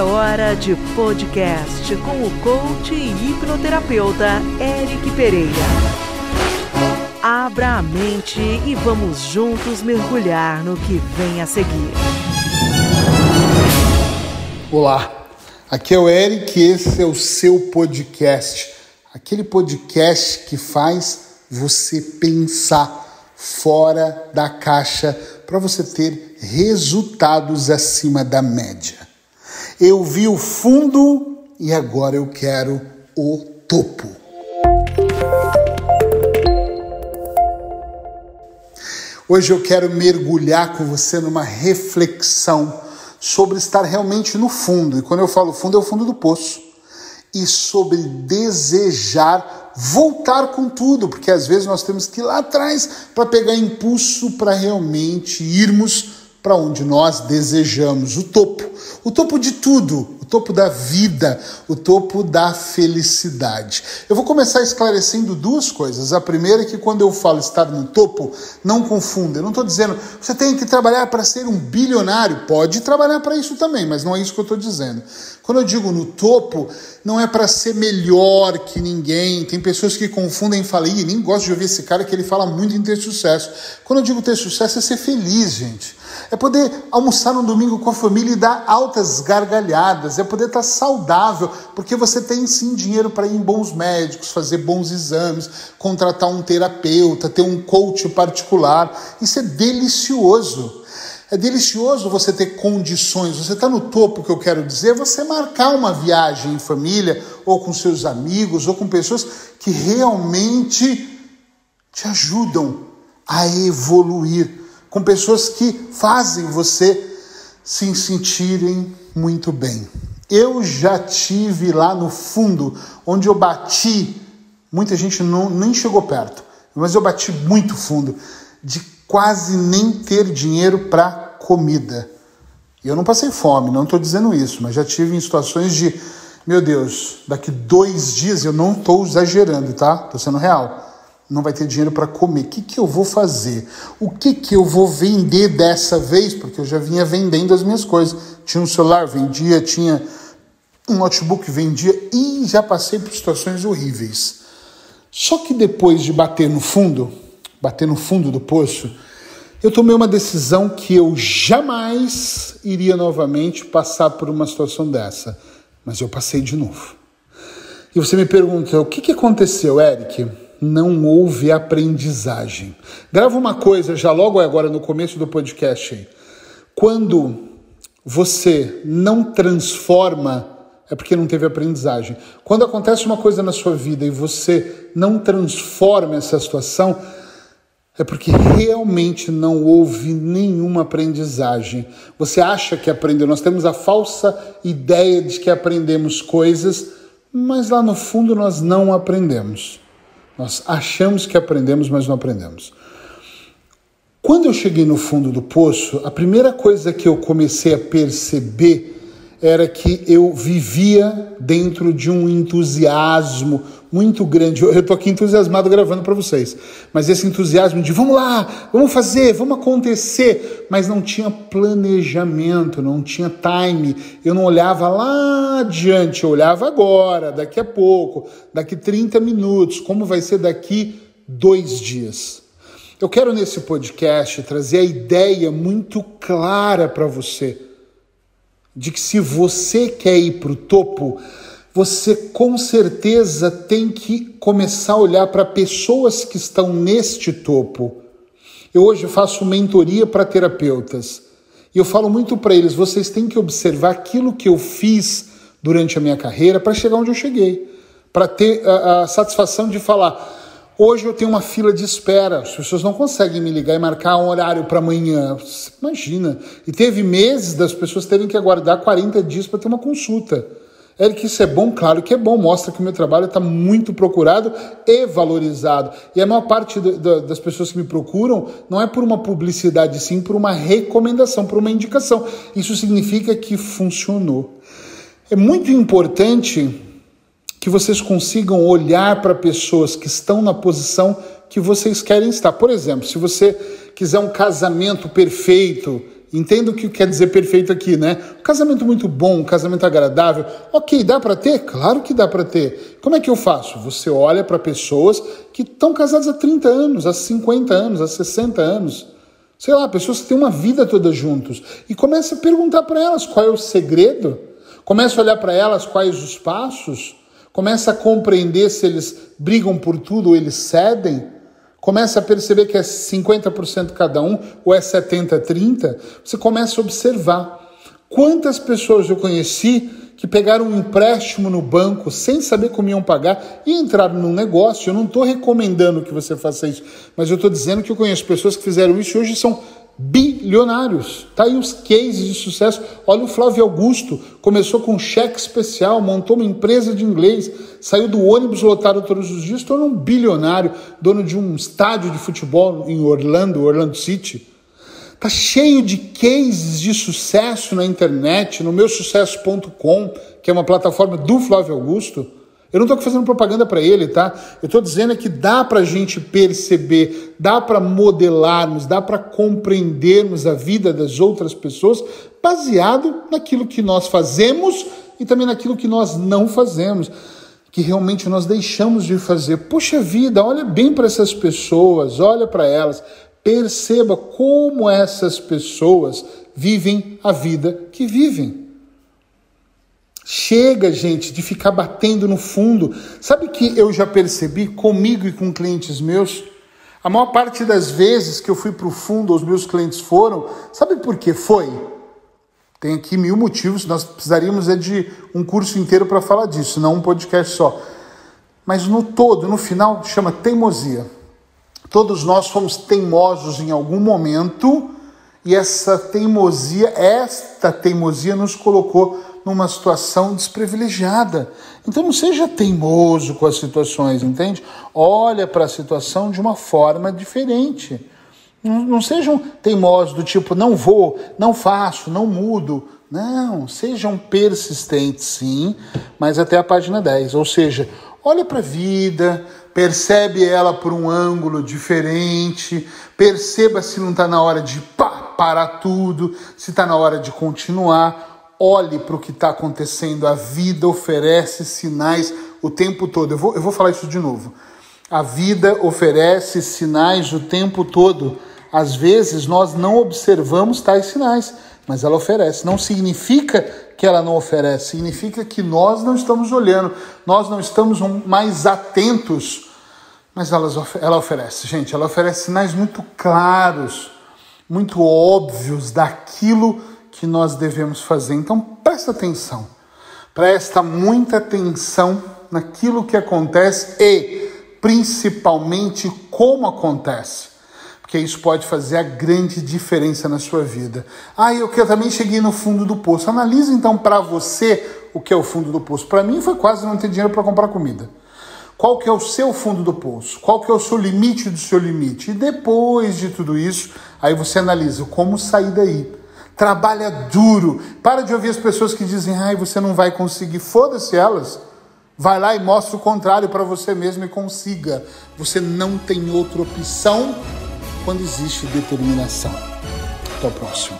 É hora de podcast com o coach e hipnoterapeuta Eric Pereira. Abra a mente e vamos juntos mergulhar no que vem a seguir. Olá, aqui é o Eric e esse é o seu podcast. Aquele podcast que faz você pensar fora da caixa para você ter resultados acima da média. Eu vi o fundo e agora eu quero o topo. Hoje eu quero mergulhar com você numa reflexão sobre estar realmente no fundo. E quando eu falo fundo, é o fundo do poço. E sobre desejar voltar com tudo, porque às vezes nós temos que ir lá atrás para pegar impulso para realmente irmos para onde nós desejamos, o topo, o topo de tudo, topo da vida, o topo da felicidade. Eu vou começar esclarecendo duas coisas. A primeira é que quando eu falo estar no topo, não confunda. Eu não estou dizendo você tem que trabalhar para ser um bilionário. Pode trabalhar para isso também, mas não é isso que eu estou dizendo. Quando eu digo no topo, não é para ser melhor que ninguém. Tem pessoas que confundem e falam, Ih, nem gosto de ouvir esse cara que ele fala muito em ter sucesso. Quando eu digo ter sucesso, é ser feliz, gente. É poder almoçar no domingo com a família e dar altas gargalhadas. É poder estar saudável, porque você tem sim dinheiro para ir em bons médicos, fazer bons exames, contratar um terapeuta, ter um coach particular. Isso é delicioso. É delicioso você ter condições, você está no topo, que eu quero dizer, você marcar uma viagem em família, ou com seus amigos, ou com pessoas que realmente te ajudam a evoluir, com pessoas que fazem você se sentirem muito bem. Eu já tive lá no fundo, onde eu bati, muita gente não, nem chegou perto, mas eu bati muito fundo, de quase nem ter dinheiro para comida. Eu não passei fome, não estou dizendo isso, mas já tive em situações de, meu Deus, daqui dois dias, eu não estou exagerando, tá? Estou sendo real. Não vai ter dinheiro para comer. O que, que eu vou fazer? O que, que eu vou vender dessa vez? Porque eu já vinha vendendo as minhas coisas. Tinha um celular, vendia, tinha um notebook, vendia e já passei por situações horríveis. Só que depois de bater no fundo, bater no fundo do poço, eu tomei uma decisão que eu jamais iria novamente passar por uma situação dessa, mas eu passei de novo. E você me pergunta, o que, que aconteceu, Eric? Não houve aprendizagem. Grava uma coisa já logo agora no começo do podcast. Quando você não transforma, é porque não teve aprendizagem. Quando acontece uma coisa na sua vida e você não transforma essa situação, é porque realmente não houve nenhuma aprendizagem. Você acha que aprendeu, nós temos a falsa ideia de que aprendemos coisas, mas lá no fundo nós não aprendemos. Nós achamos que aprendemos, mas não aprendemos. Quando eu cheguei no fundo do poço, a primeira coisa que eu comecei a perceber era que eu vivia dentro de um entusiasmo muito grande. Eu estou aqui entusiasmado gravando para vocês, mas esse entusiasmo de vamos lá, vamos fazer, vamos acontecer, mas não tinha planejamento, não tinha time. Eu não olhava lá adiante, eu olhava agora, daqui a pouco, daqui 30 minutos, como vai ser daqui dois dias. Eu quero nesse podcast trazer a ideia muito clara para você de que se você quer ir para o topo, você com certeza tem que começar a olhar para pessoas que estão neste topo. Eu hoje faço mentoria para terapeutas e eu falo muito para eles: vocês têm que observar aquilo que eu fiz durante a minha carreira para chegar onde eu cheguei, para ter a, a satisfação de falar. Hoje eu tenho uma fila de espera, as pessoas não conseguem me ligar e marcar um horário para amanhã. Imagina. E teve meses das pessoas terem que aguardar 40 dias para ter uma consulta. Eric, isso é bom? Claro que é bom, mostra que o meu trabalho está muito procurado e valorizado. E a maior parte do, do, das pessoas que me procuram não é por uma publicidade, sim por uma recomendação, por uma indicação. Isso significa que funcionou. É muito importante que vocês consigam olhar para pessoas que estão na posição que vocês querem estar. Por exemplo, se você quiser um casamento perfeito Entendo o que quer dizer perfeito aqui, né? Um casamento muito bom, um casamento agradável. Ok, dá para ter? Claro que dá para ter. Como é que eu faço? Você olha para pessoas que estão casadas há 30 anos, há 50 anos, há 60 anos. Sei lá, pessoas que têm uma vida toda juntos. E começa a perguntar para elas qual é o segredo. Começa a olhar para elas quais os passos. Começa a compreender se eles brigam por tudo ou eles cedem começa a perceber que é 50% cada um ou é 70-30, você começa a observar quantas pessoas eu conheci que pegaram um empréstimo no banco sem saber como iam pagar e entraram num negócio. Eu não estou recomendando que você faça isso, mas eu estou dizendo que eu conheço pessoas que fizeram isso e hoje são bilionários. Tá aí os cases de sucesso. Olha o Flávio Augusto, começou com um cheque especial, montou uma empresa de inglês, saiu do ônibus lotado todos os dias, tornou um bilionário, dono de um estádio de futebol em Orlando, Orlando City. Tá cheio de cases de sucesso na internet, no meusucesso.com, que é uma plataforma do Flávio Augusto. Eu não estou fazendo propaganda para ele, tá? Eu estou dizendo é que dá para a gente perceber, dá para modelarmos, dá para compreendermos a vida das outras pessoas baseado naquilo que nós fazemos e também naquilo que nós não fazemos, que realmente nós deixamos de fazer. Poxa vida, olha bem para essas pessoas, olha para elas, perceba como essas pessoas vivem a vida que vivem. Chega, gente, de ficar batendo no fundo. Sabe que eu já percebi comigo e com clientes meus? A maior parte das vezes que eu fui para o fundo, os meus clientes foram. Sabe por que foi? Tem aqui mil motivos, nós precisaríamos é de um curso inteiro para falar disso, não um podcast só. Mas no todo, no final, chama teimosia. Todos nós fomos teimosos em algum momento e essa teimosia, esta teimosia nos colocou numa situação desprivilegiada. Então não seja teimoso com as situações, entende? Olha para a situação de uma forma diferente. Não, não sejam teimosos do tipo não vou, não faço, não mudo. Não, sejam persistentes sim, mas até a página 10. Ou seja, olha para a vida, percebe ela por um ângulo diferente, perceba se não está na hora de pá, parar tudo, se está na hora de continuar olhe para o que está acontecendo. A vida oferece sinais o tempo todo. Eu vou, eu vou falar isso de novo. A vida oferece sinais o tempo todo. Às vezes nós não observamos tais sinais, mas ela oferece. Não significa que ela não oferece, significa que nós não estamos olhando, nós não estamos mais atentos. Mas ela, ela oferece, gente, ela oferece sinais muito claros, muito óbvios daquilo que nós devemos fazer. Então presta atenção, presta muita atenção naquilo que acontece e principalmente como acontece. Porque isso pode fazer a grande diferença na sua vida. Ah, eu também cheguei no fundo do poço. Analise então para você o que é o fundo do poço. Para mim foi quase não ter dinheiro para comprar comida. Qual que é o seu fundo do poço? Qual que é o seu limite do seu limite? E depois de tudo isso, aí você analisa como sair daí trabalha duro. Para de ouvir as pessoas que dizem, ai, você não vai conseguir. Foda-se elas. Vai lá e mostra o contrário para você mesmo e consiga. Você não tem outra opção quando existe determinação. Até o próximo.